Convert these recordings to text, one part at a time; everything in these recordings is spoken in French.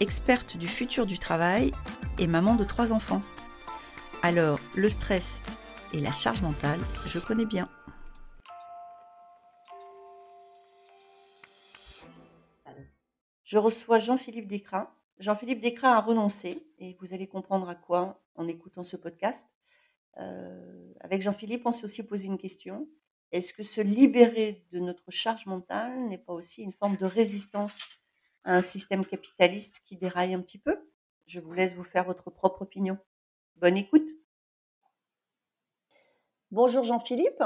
experte du futur du travail et maman de trois enfants. Alors, le stress et la charge mentale, je connais bien. Je reçois Jean-Philippe Descras. Jean-Philippe Descras a renoncé et vous allez comprendre à quoi en écoutant ce podcast. Euh, avec Jean-Philippe, on s'est aussi posé une question. Est-ce que se libérer de notre charge mentale n'est pas aussi une forme de résistance à un système capitaliste qui déraille un petit peu Je vous laisse vous faire votre propre opinion. Bonne écoute. Bonjour Jean-Philippe.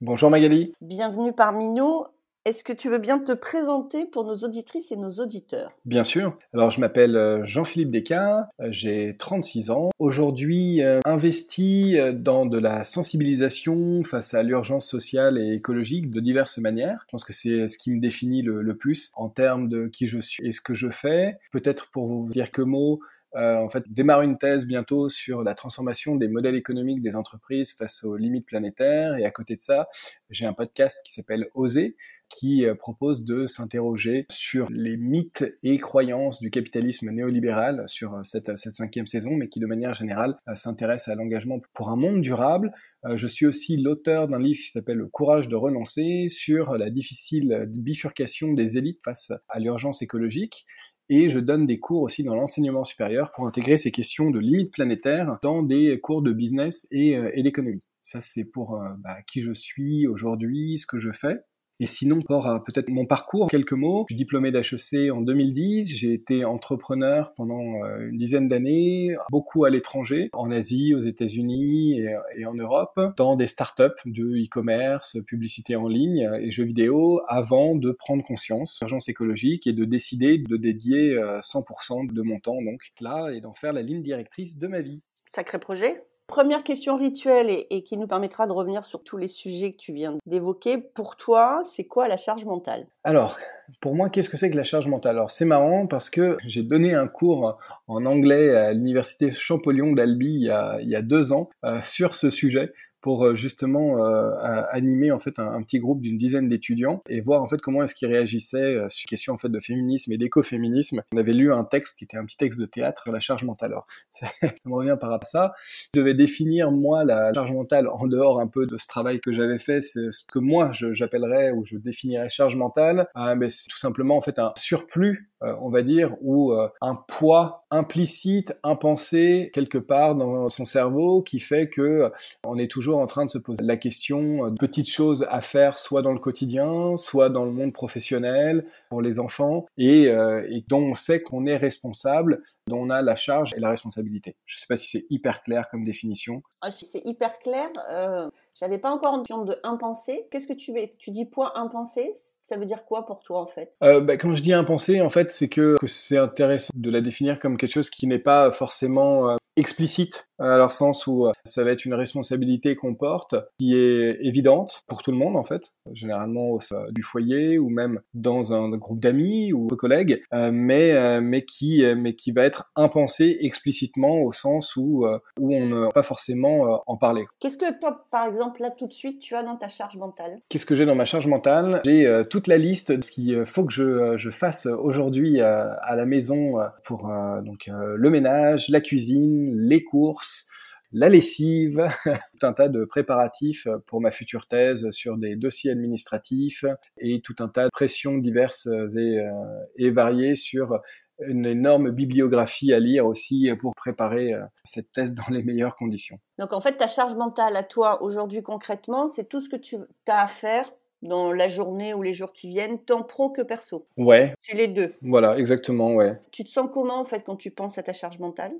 Bonjour Magali. Bienvenue parmi nous. Est-ce que tu veux bien te présenter pour nos auditrices et nos auditeurs? Bien sûr. Alors je m'appelle euh, Jean-Philippe Descartes, euh, j'ai 36 ans. Aujourd'hui euh, investi dans de la sensibilisation face à l'urgence sociale et écologique de diverses manières. Je pense que c'est ce qui me définit le, plus en termes de qui je suis et ce que je fais. Peut-être pour vous dire que mots, euh, en fait, démarre une thèse bientôt sur la transformation des modèles économiques des entreprises face aux limites planétaires. Et à côté de ça, j'ai un podcast qui s'appelle Oser, qui euh, propose de s'interroger sur les mythes et croyances du capitalisme néolibéral sur euh, cette, cette cinquième saison, mais qui de manière générale s'intéresse à l'engagement pour un monde durable. Je suis aussi l'auteur d'un livre qui s'appelle Le courage de renoncer sur la difficile bifurcation des élites face à l'urgence écologique et je donne des cours aussi dans l'enseignement supérieur pour intégrer ces questions de limites planétaires dans des cours de business et, euh, d'économie. Ça, c'est pour euh, bah, qui je suis aujourd'hui, ce que je fais. Et sinon, pour peut-être mon parcours, quelques mots. Je suis diplômé d'HEC en 2010. J'ai été entrepreneur pendant euh, une dizaine d'années, beaucoup à l'étranger, en Asie, aux États-Unis et, en Europe, dans des startups de e-commerce, publicité en ligne et jeux vidéo, avant de prendre conscience de l'urgence écologique et de décider de dédier 100% euh, de mon temps donc là et d'en faire la ligne directrice de ma vie. Sacré projet. Première question rituelle et, qui nous permettra de revenir sur tous les sujets que tu viens d'évoquer. Pour toi, c'est quoi la charge mentale? Alors, pour moi, qu'est-ce que c'est que la charge mentale? Alors, c'est marrant parce que j'ai donné un cours en anglais à l'université Champollion d'Albi il, y a deux ans euh, sur ce sujet pour euh, justement euh, animer en fait un, petit groupe d'une dizaine d'étudiants et voir en fait comment est-ce qu'ils réagissaient euh, sur question en fait de féminisme et d'écoféminisme. On avait lu un texte qui était un petit texte de théâtre la charge mentale. Alors ça, me revient par rapport à ça. Je devais définir moi la charge mentale en dehors un peu de ce travail que j'avais fait. C'est ce que moi j'appellerais ou je définirais charge mentale. mais c'est tout simplement en fait un surplus on va dire, ou euh, un poids implicite, impensé quelque part dans son cerveau qui fait que euh, on est toujours en train de se poser la question de petites choses à faire soit dans le quotidien, soit dans le monde professionnel pour les enfants. Et, et dont on sait qu'on est responsable dont on a la charge et la responsabilité. Je ne sais pas si c'est hyper clair comme définition. Ah, si c'est hyper clair, euh, j'avais pas encore notion de impensé. Qu'est-ce que tu, tu dis point impensé Ça veut dire quoi pour toi en fait? Euh, bah, Quand je dis impensé, en fait, c'est que, que c'est intéressant de la définir comme quelque chose qui n'est pas forcément euh, explicite, à leur sens où euh, ça va être une responsabilité qu'on porte, qui est évidente pour tout le monde en fait, généralement au sein du foyer ou même dans un groupe d'amis ou de collègues, euh, mais euh, mais qui mais qui va être impensée explicitement au sens où où on ne va pas forcément en parler. Qu'est-ce que toi, par exemple, là tout de suite, tu as dans ta charge mentale? Qu'est-ce que j'ai dans ma charge mentale? J'ai toute la liste de ce qu'il faut que je, je fasse aujourd'hui à la maison pour donc le ménage, la cuisine les courses, la lessive, tout un tas de préparatifs pour ma future thèse sur des dossiers administratifs et tout un tas de pressions diverses et, euh, et variées sur une énorme bibliographie à lire aussi pour préparer euh, cette thèse dans les meilleures conditions. Donc en fait, ta charge mentale à toi aujourd'hui concrètement, c'est tout ce que tu as à faire dans la journée ou les jours qui viennent, tant pro que perso. Ouais. C'est les deux. Voilà, exactement, ouais. Tu te sens comment en fait quand tu penses à ta charge mentale?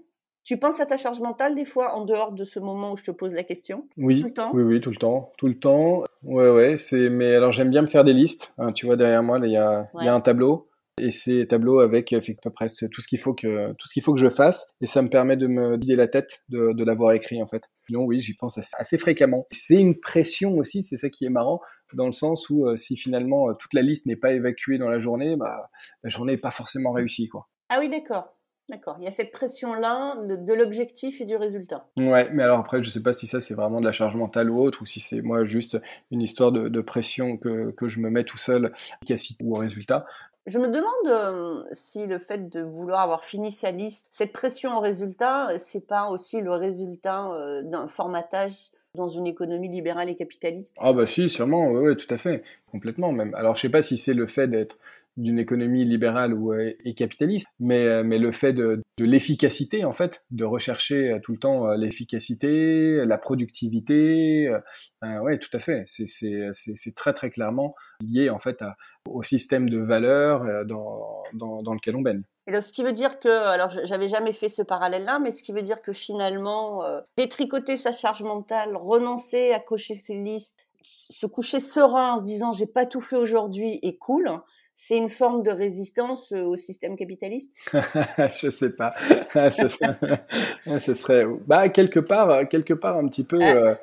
Tu penses à ta charge mentale des fois en dehors de ce moment où je te pose la question? Oui. Tout le temps? Oui, oui, tout le temps. Tout le temps. Ouais, ouais. C'est. Mais alors j'aime bien me faire des listes. Hein, tu vois derrière moi, il y a, y a un tableau et ces tableaux avec à peu près tout ce qu'il faut que tout ce qu'il faut que je fasse et ça me permet de me vider la tête de, de l'avoir écrit en fait. Sinon oui, j'y pense assez, fréquemment. C'est une pression aussi, c'est ça qui est marrant dans le sens où euh, si finalement euh, toute la liste n'est pas évacuée dans la journée, bah la journée n'est pas forcément réussie quoi. Ah oui, d'accord. D'accord, il y a cette pression-là de, l'objectif et du résultat. Ouais, mais alors après, je ne sais pas si ça c'est vraiment de la charge mentale ou autre, ou si c'est moi juste une histoire de, pression que, que, je me mets tout seul, efficacité ou au résultat. Je me demande euh, si le fait de vouloir avoir fini sa liste, cette pression au résultat, c'est pas aussi le résultat euh, d'un formatage dans une économie libérale et capitaliste? Ah bah si, sûrement, oui, ouais, tout à fait, complètement même. Alors je sais pas si c'est le fait d'être d'une économie libérale ou euh, et capitaliste, mais euh, mais le fait de, de l'efficacité en fait, de rechercher euh, tout le temps l'efficacité, la productivité, euh, ouais, tout à fait. C'est très très clairement lié en fait à, au système de valeurs dans, dans dans lequel on baigne. Et donc, ce qui veut dire que, alors j'avais jamais fait ce parallèle-là, mais ce qui veut dire que finalement, détricoter sa charge mentale, renoncer à cocher ses listes, se coucher serein en se disant j'ai pas tout fait aujourd'hui et cool, c'est une forme de résistance euh, au système capitaliste? Je sais pas. ce serait, bah quelque part, quelque part un petit peu. Ah. Euh,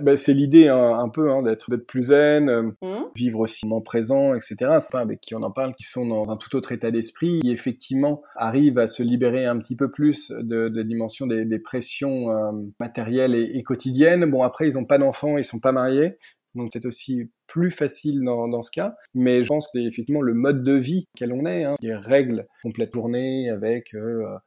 bah, c'est l'idée hein, un peu hein, d'être d'être plus zen, euh, mmh. vivre aussi moment présent, etc. C'est pas avec qui on en parle, qui sont dans un tout autre état d'esprit, qui effectivement arrivent à se libérer un petit peu plus de, de la dimension des, des pressions matérielles et, et, quotidiennes. Bon après ils ont pas d'enfants, ils sont pas mariés, donc peut-être aussi plus facile dans, ce cas. Mais je pense que c'est effectivement le mode de vie quel on est, hein, des règles complète journée avec euh, euh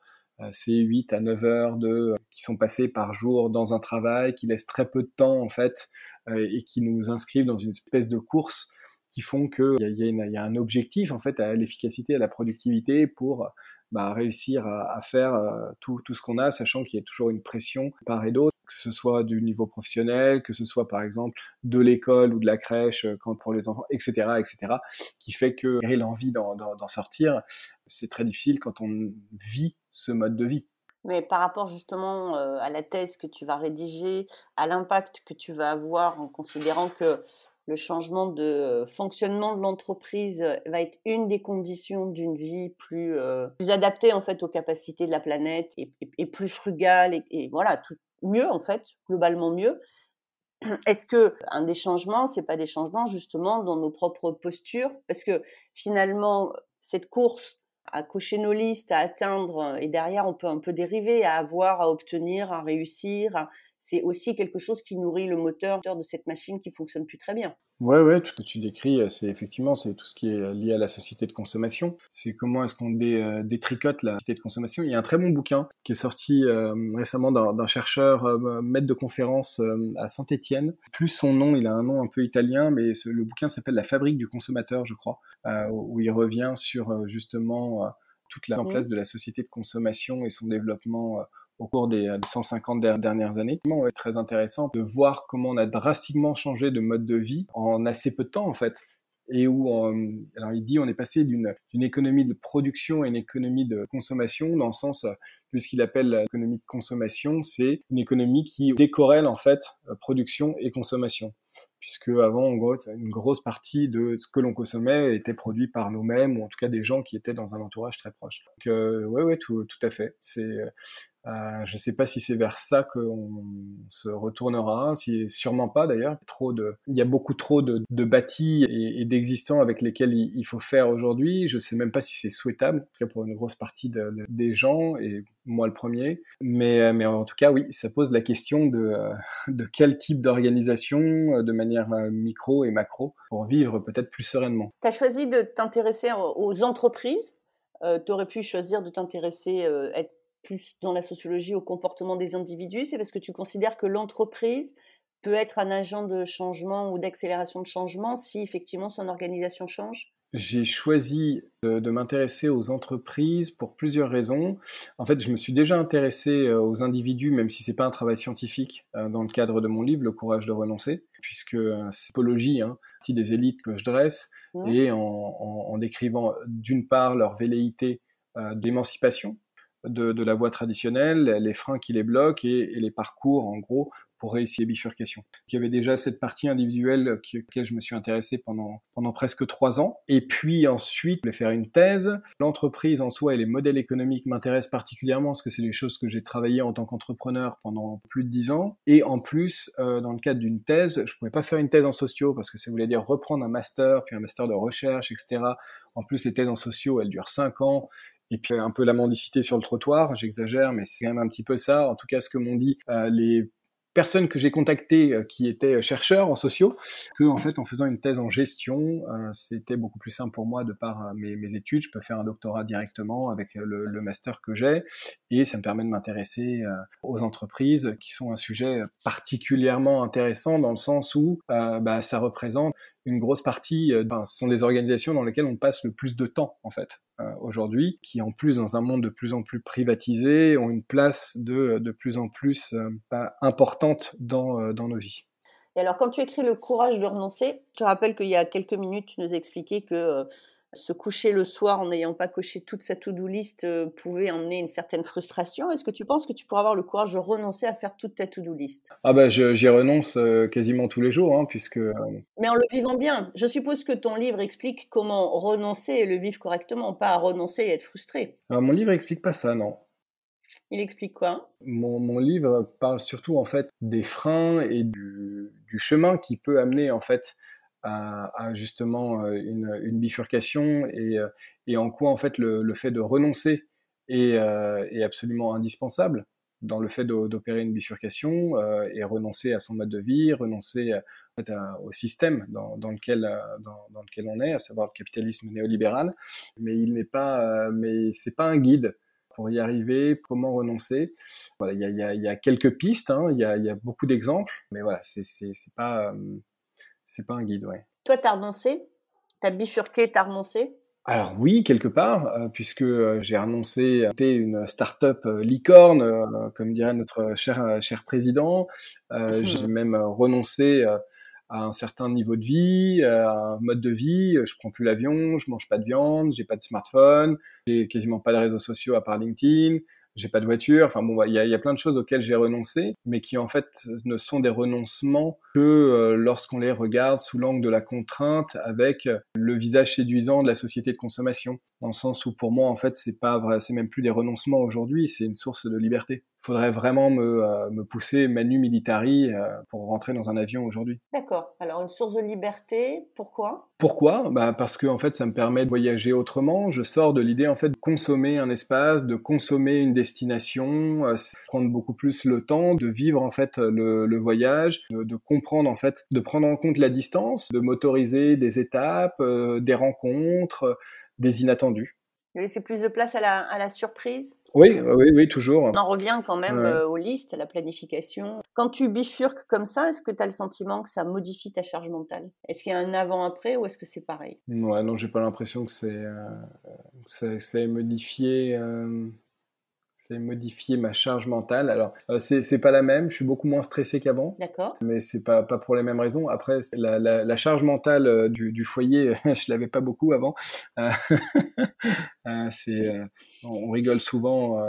ces 8 à 9 heures de, euh, qui sont passées par jour dans un travail, qui laissent très peu de temps en fait et qui nous inscrivent dans une espèce de course qui font qu'il y, y, a un objectif en fait à l'efficacité, à la productivité pour bah, réussir à, faire tout, ce qu'on a, sachant qu'il y a toujours une pression part et d'autre que ce soit du niveau professionnel, que ce soit par exemple de l'école ou de la crèche euh, quand pour les enfants, etc., etc., qui fait que l'envie d'en sortir, c'est très difficile quand on vit ce mode de vie. Mais par rapport justement euh, à la thèse que tu vas rédiger, à l'impact que tu vas avoir en considérant que le changement de fonctionnement de l'entreprise va être une des conditions d'une vie plus, euh, adaptée en fait aux capacités de la planète et, plus frugale et voilà tout, mieux en fait, globalement mieux. Est-ce que un des changements, c'est pas des changements justement dans nos propres postures? Parce que finalement, cette course à cocher nos listes, à atteindre, et derrière on peut un peu dériver, à avoir, à obtenir, à réussir, c'est aussi quelque chose qui nourrit le moteur de cette machine qui fonctionne plus très bien. Ouais, ouais, tout ce que tu décris, euh, c'est effectivement c'est tout ce qui est lié à la société de consommation. C'est comment est-ce qu'on dé, euh, détricote la société de consommation. Il y a un très bon bouquin qui est sorti euh, récemment d'un chercheur maître de conférence à Saint-Étienne. Plus son nom, il a un nom un peu italien, mais le bouquin s'appelle La fabrique du consommateur, je crois, où il revient sur justement toute la mise en place de la société de consommation et son développement au cours des 150 dernières années. C'est très intéressant de voir comment on a drastiquement changé de mode de vie en assez peu de temps en fait. Et où, alors il dit, on est passé d'une économie de production à une économie de consommation, dans le sens, de ce qu'il appelle l'économie de consommation, c'est une économie qui décorrèle en fait production et consommation puisque avant, en gros, une grosse partie de ce que l'on consommait était produit par nous-mêmes, ou en tout cas des gens qui étaient dans un entourage très proche. Donc, euh, ouais, tout, tout à fait. C'est, euh, je ne sais pas si c'est vers ça qu'on se retournera, si sûrement pas d'ailleurs. De, il y a beaucoup trop de, de bâtis et, d'existants avec lesquels il, faut faire aujourd'hui. Je ne sais même pas si c'est souhaitable, pour une grosse partie de, des gens et moi le premier. Mais, mais en tout cas, oui, ça pose la question de, de quel type d'organisation, de manière euh, micro et macro, pour vivre peut-être plus sereinement. Tu as choisi de t'intéresser aux entreprises. Euh, tu aurais pu choisir de t'intéresser, euh, être plus dans la sociologie au comportement des individus, c'est parce que tu considères que l'entreprise peut être un agent de changement ou d'accélération de changement si effectivement son organisation change? J'ai choisi de, m'intéresser aux entreprises pour plusieurs raisons. En fait, je me suis déjà intéressé euh, aux individus, même si c'est pas un travail scientifique, euh, dans le cadre de mon livre, Le courage de renoncer, puisque euh, c'est psychologie, hein, partie des élites que je dresse, mmh. et en, en, en décrivant d'une part leur velléité d'émancipation, de, la voie traditionnelle, les freins qui les bloquent et, les parcours, en gros, pour réussir les bifurcations. Il y avait déjà cette partie individuelle à laquelle je me suis intéressé pendant, pendant presque trois ans. Et puis ensuite, je voulais faire une thèse. L'entreprise en soi et les modèles économiques m'intéressent particulièrement parce que c'est les choses que j'ai travaillé en tant qu'entrepreneur pendant plus de dix ans. Et en plus, euh, dans le cadre d'une thèse, je pouvais pas faire une thèse en sociaux parce que ça voulait dire reprendre un master, puis un master de recherche, etc. En plus, les thèses en sociaux, elles durent cinq ans et puis un peu la mendicité sur le trottoir, j'exagère, mais c'est quand même un petit peu ça. En tout cas, ce que m'ont dit euh, les personnes que j'ai contactées euh, qui étaient euh, chercheurs en sociaux, que en fait en faisant une thèse en gestion, c'était beaucoup plus simple pour moi de par mes, études. Je peux faire un doctorat directement avec le, master que j'ai, et ça me permet de m'intéresser aux entreprises, qui sont un sujet particulièrement intéressant dans le sens où bah, ça représente une grosse partie, ben, ce sont des organisations dans lesquelles on passe le plus de temps, en fait, aujourd'hui, qui en plus, dans un monde de plus en plus privatisé, ont une place de, de plus en plus euh, ben, importante dans, dans nos vies. Et alors, quand tu écris Le courage de renoncer, je te rappelle qu'il y a quelques minutes, tu nous expliquais que se coucher le soir en n'ayant pas coché toute sa to-do list euh, pouvait emmener une certaine frustration. Est-ce que tu penses que tu pourrais avoir le courage de renoncer à faire toute ta to-do list? Ah bah j'y renonce euh, quasiment tous les jours, hein, puisque... Euh, Mais en le vivant bien. Je suppose que ton livre explique comment renoncer et le vivre correctement, pas à renoncer et être frustré. Alors mon livre explique pas ça, non. Il explique quoi? Mon, mon, livre parle surtout en fait des freins et du, du chemin qui peut amener en fait à, justement euh, une, bifurcation et, euh, et, en quoi en fait le, le fait de renoncer est, euh, est, absolument indispensable dans le fait d'opérer une bifurcation et renoncer à son mode de vie, renoncer en fait, au système dans, dans lequel dans, dans, lequel on est, à savoir le capitalisme néolibéral. Mais il n'est pas, mais c'est pas un guide pour y arriver, comment renoncer. Voilà, il y a, y, a, y a, quelques pistes, hein, il y, a, y, a, beaucoup d'exemples, mais voilà, c'est pas c'est pas un guide, ouais. Toi, t'as renoncé? T'as bifurqué, t'as renoncé? Alors oui, quelque part, euh, puisque euh, j'ai renoncé à une start-up euh, licorne, comme dirait notre cher, cher président. j'ai même renoncé à un certain niveau de vie, à un mode de vie. Je prends plus l'avion, je mange pas de viande, j'ai pas de smartphone, j'ai quasiment pas de réseaux sociaux à part LinkedIn j'ai pas de voiture. Enfin bon, il y a, plein de choses auxquelles j'ai renoncé, mais qui en fait ne sont des renoncements que euh, lorsqu'on les regarde sous l'angle de la contrainte, avec le visage séduisant de la société de consommation, dans le sens où pour moi en fait c'est pas c'est même plus des renoncements aujourd'hui, c'est une source de liberté faudrait vraiment me, euh, me pousser manu militari euh, pour rentrer dans un avion aujourd'hui. D'accord. Alors une source de liberté, pourquoi? Pourquoi? Bah Parce que en fait ça me permet de voyager autrement. Je sors de l'idée en fait de consommer un espace, de consommer une destination, euh, prendre beaucoup plus le temps de vivre en fait le, le voyage, de, de, comprendre en fait, de prendre en compte la distance, de motoriser des étapes, des rencontres, des inattendus. Laisser plus de place à la, à la surprise oui, oui, oui, toujours. On en revient quand même euh, aux listes, à la planification. Quand tu bifurques comme ça, est-ce que tu as le sentiment que ça modifie ta charge mentale? Est-ce qu'il y a un avant-après ou est-ce que c'est pareil? Ouais, non, j'ai pas l'impression que c'est euh, modifié. Euh, c'est modifier ma charge mentale. Alors, euh, c'est pas la même, je suis beaucoup moins stressé qu'avant. D'accord. Mais c'est pas, pas pour les mêmes raisons. Après, la, la, la charge mentale euh, du, du foyer, je l'avais pas beaucoup avant. Euh, c'est, on rigole souvent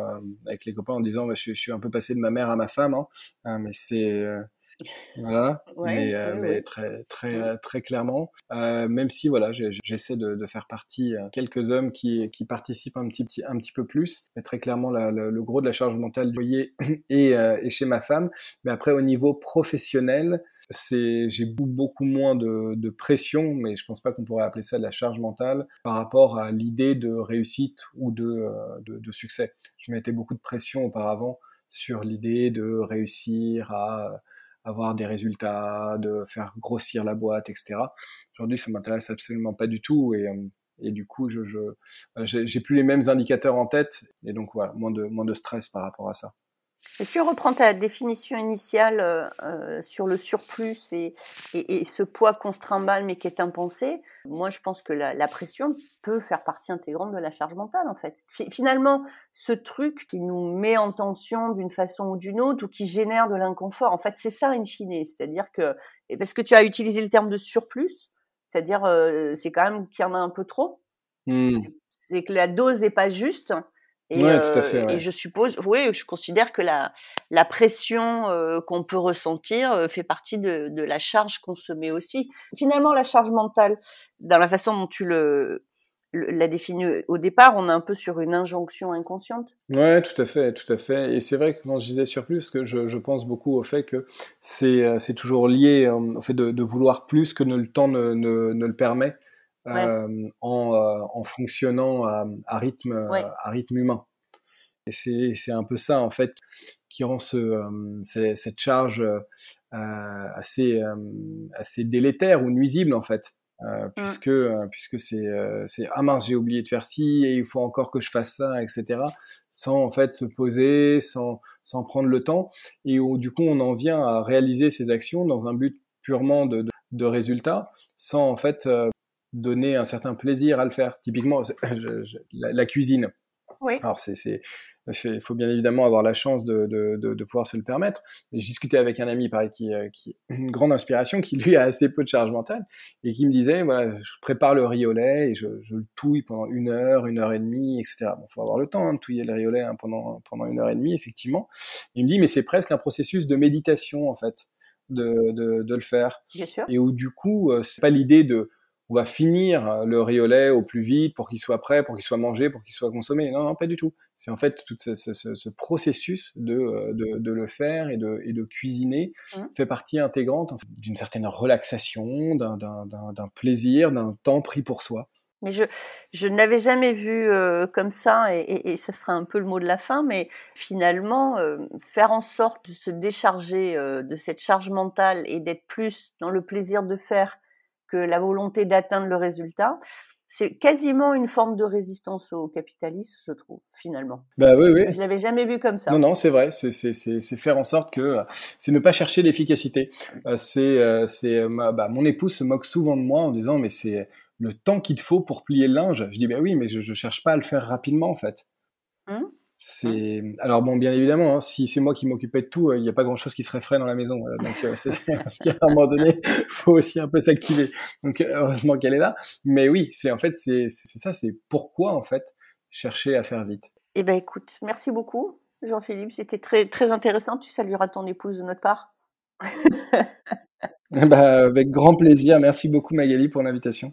avec les copains en disant je, je, suis un peu passé de ma mère à ma femme, hein. mais c'est voilà, mais, euh, très très euh, très clairement, euh, même si voilà, j'essaie de, de, faire partie quelques hommes qui, qui participent un petit, un petit peu plus, mais très clairement la, le gros de la charge mentale du foyer est, est, chez ma femme. Mais après au niveau professionnel, c'est j'ai beaucoup moins de, de, pression, mais je pense pas qu'on pourrait appeler ça de la charge mentale par rapport à l'idée de réussite ou de, de, de succès. Je mettais beaucoup de pression auparavant sur l'idée de réussir à avoir des résultats, de faire grossir la boîte, etc. Aujourd'hui, ça m'intéresse absolument pas du tout et, euh, et du coup, je, je j'ai plus les mêmes indicateurs en tête et donc voilà, moins de moins de stress par rapport à ça. Et si on reprend ta définition initiale euh, euh, sur le surplus et, et, et, ce poids qu'on se trimballe mais qui est impensé, moi je pense que la, la, pression peut faire partie intégrante de la charge mentale en fait. Finalement, ce truc qui nous met en tension d'une façon ou d'une autre ou qui génère de l'inconfort, en fait c'est ça in fine. C'est-à-dire que, et parce que tu as utilisé le terme de surplus, c'est-à-dire euh, c'est quand même qu'il y en a un peu trop. Mmh. C'est que la dose n'est pas juste Et, ouais, tout à fait, et je suppose, oui, je considère que la, la pression qu'on peut ressentir fait partie de, de la charge qu'on se met aussi. Finalement, la charge mentale, dans la façon dont tu le, la définie au départ, on est un peu sur une injonction inconsciente. Ouais, tout à fait, tout à fait. Et c'est vrai que quand je disais sur plus, que je, je pense beaucoup au fait que c'est euh, c'est toujours lié euh, au fait de, de, vouloir plus que le temps ne, ne, ne le permet euh, en, euh, en, fonctionnant à, à rythme à rythme humain. Et c'est c'est un peu ça en fait qui rend ce, cette charge assez assez délétère ou nuisible en fait. Euh, mmh. puisque euh, puisque c'est euh, c'est ah mince j'ai oublié de faire ci et il faut encore que je fasse ça etc sans en fait se poser sans sans prendre le temps et où, du coup on en vient à réaliser ces actions dans un but purement de de, de résultat sans en fait donner un certain plaisir à le faire typiquement la, la cuisine oui. Alors c'est il faut bien évidemment avoir la chance de, de, de, de pouvoir se le permettre. Et je discutais avec un ami, pareil, qui, euh, qui une grande inspiration, qui lui a assez peu de charge mentale, et qui me disait, voilà, je prépare le riz au lait et je, je le touille pendant une heure, une heure et demie, etc. Bon, faut avoir le temps hein, de touiller le riz au lait hein, pendant, pendant une heure et demie, effectivement. Il me dit, mais c'est presque un processus de méditation, en fait, de, de, de le faire. Bien sûr. Et où, du coup, euh, c'est pas l'idée de on va finir euh, le riolet au plus vite pour qu'il soit prêt, pour qu'il soit mangé, pour qu'il soit consommé. Non, non, pas du tout. C'est en fait tout ce, ce, ce processus de, euh, de, de, le faire et de, et de cuisiner mmh. fait partie intégrante en fait, d'une certaine relaxation, d'un plaisir, d'un temps pris pour soi. Mais je, je n'avais jamais vu euh, comme ça, et, et, et, ce sera un peu le mot de la fin, mais finalement, euh, faire en sorte de se décharger euh, de cette charge mentale et d'être plus dans le plaisir de faire que la volonté d'atteindre le résultat. C'est quasiment une forme de résistance au capitalisme, je trouve, finalement. Bah oui, oui. Je l'avais jamais vu comme ça. Non, non, c'est vrai. C'est faire en sorte que c'est ne pas chercher l'efficacité. Euh, c'est euh, c'est bah, mon épouse se moque souvent de moi en disant mais c'est le temps qu'il te faut pour plier le linge. Je dis bah oui, mais je, je cherche pas à le faire rapidement en fait. Hum? C'est alors bon, bien évidemment, hein, si c'est moi qui m'occupais de tout, euh, il n'y a pas grand-chose qui serait frais dans la maison. Euh, donc, euh, c'est parce qu'à un moment donné, faut aussi un peu s'activer. Donc, heureusement qu'elle est là. Mais oui, c'est en fait, c'est ça, c'est pourquoi en fait chercher à faire vite. Eh ben, écoute, merci beaucoup, Jean-Philippe. C'était très très intéressant. Tu salueras ton épouse de notre part. bah, avec grand plaisir. Merci beaucoup, Magali, pour l'invitation.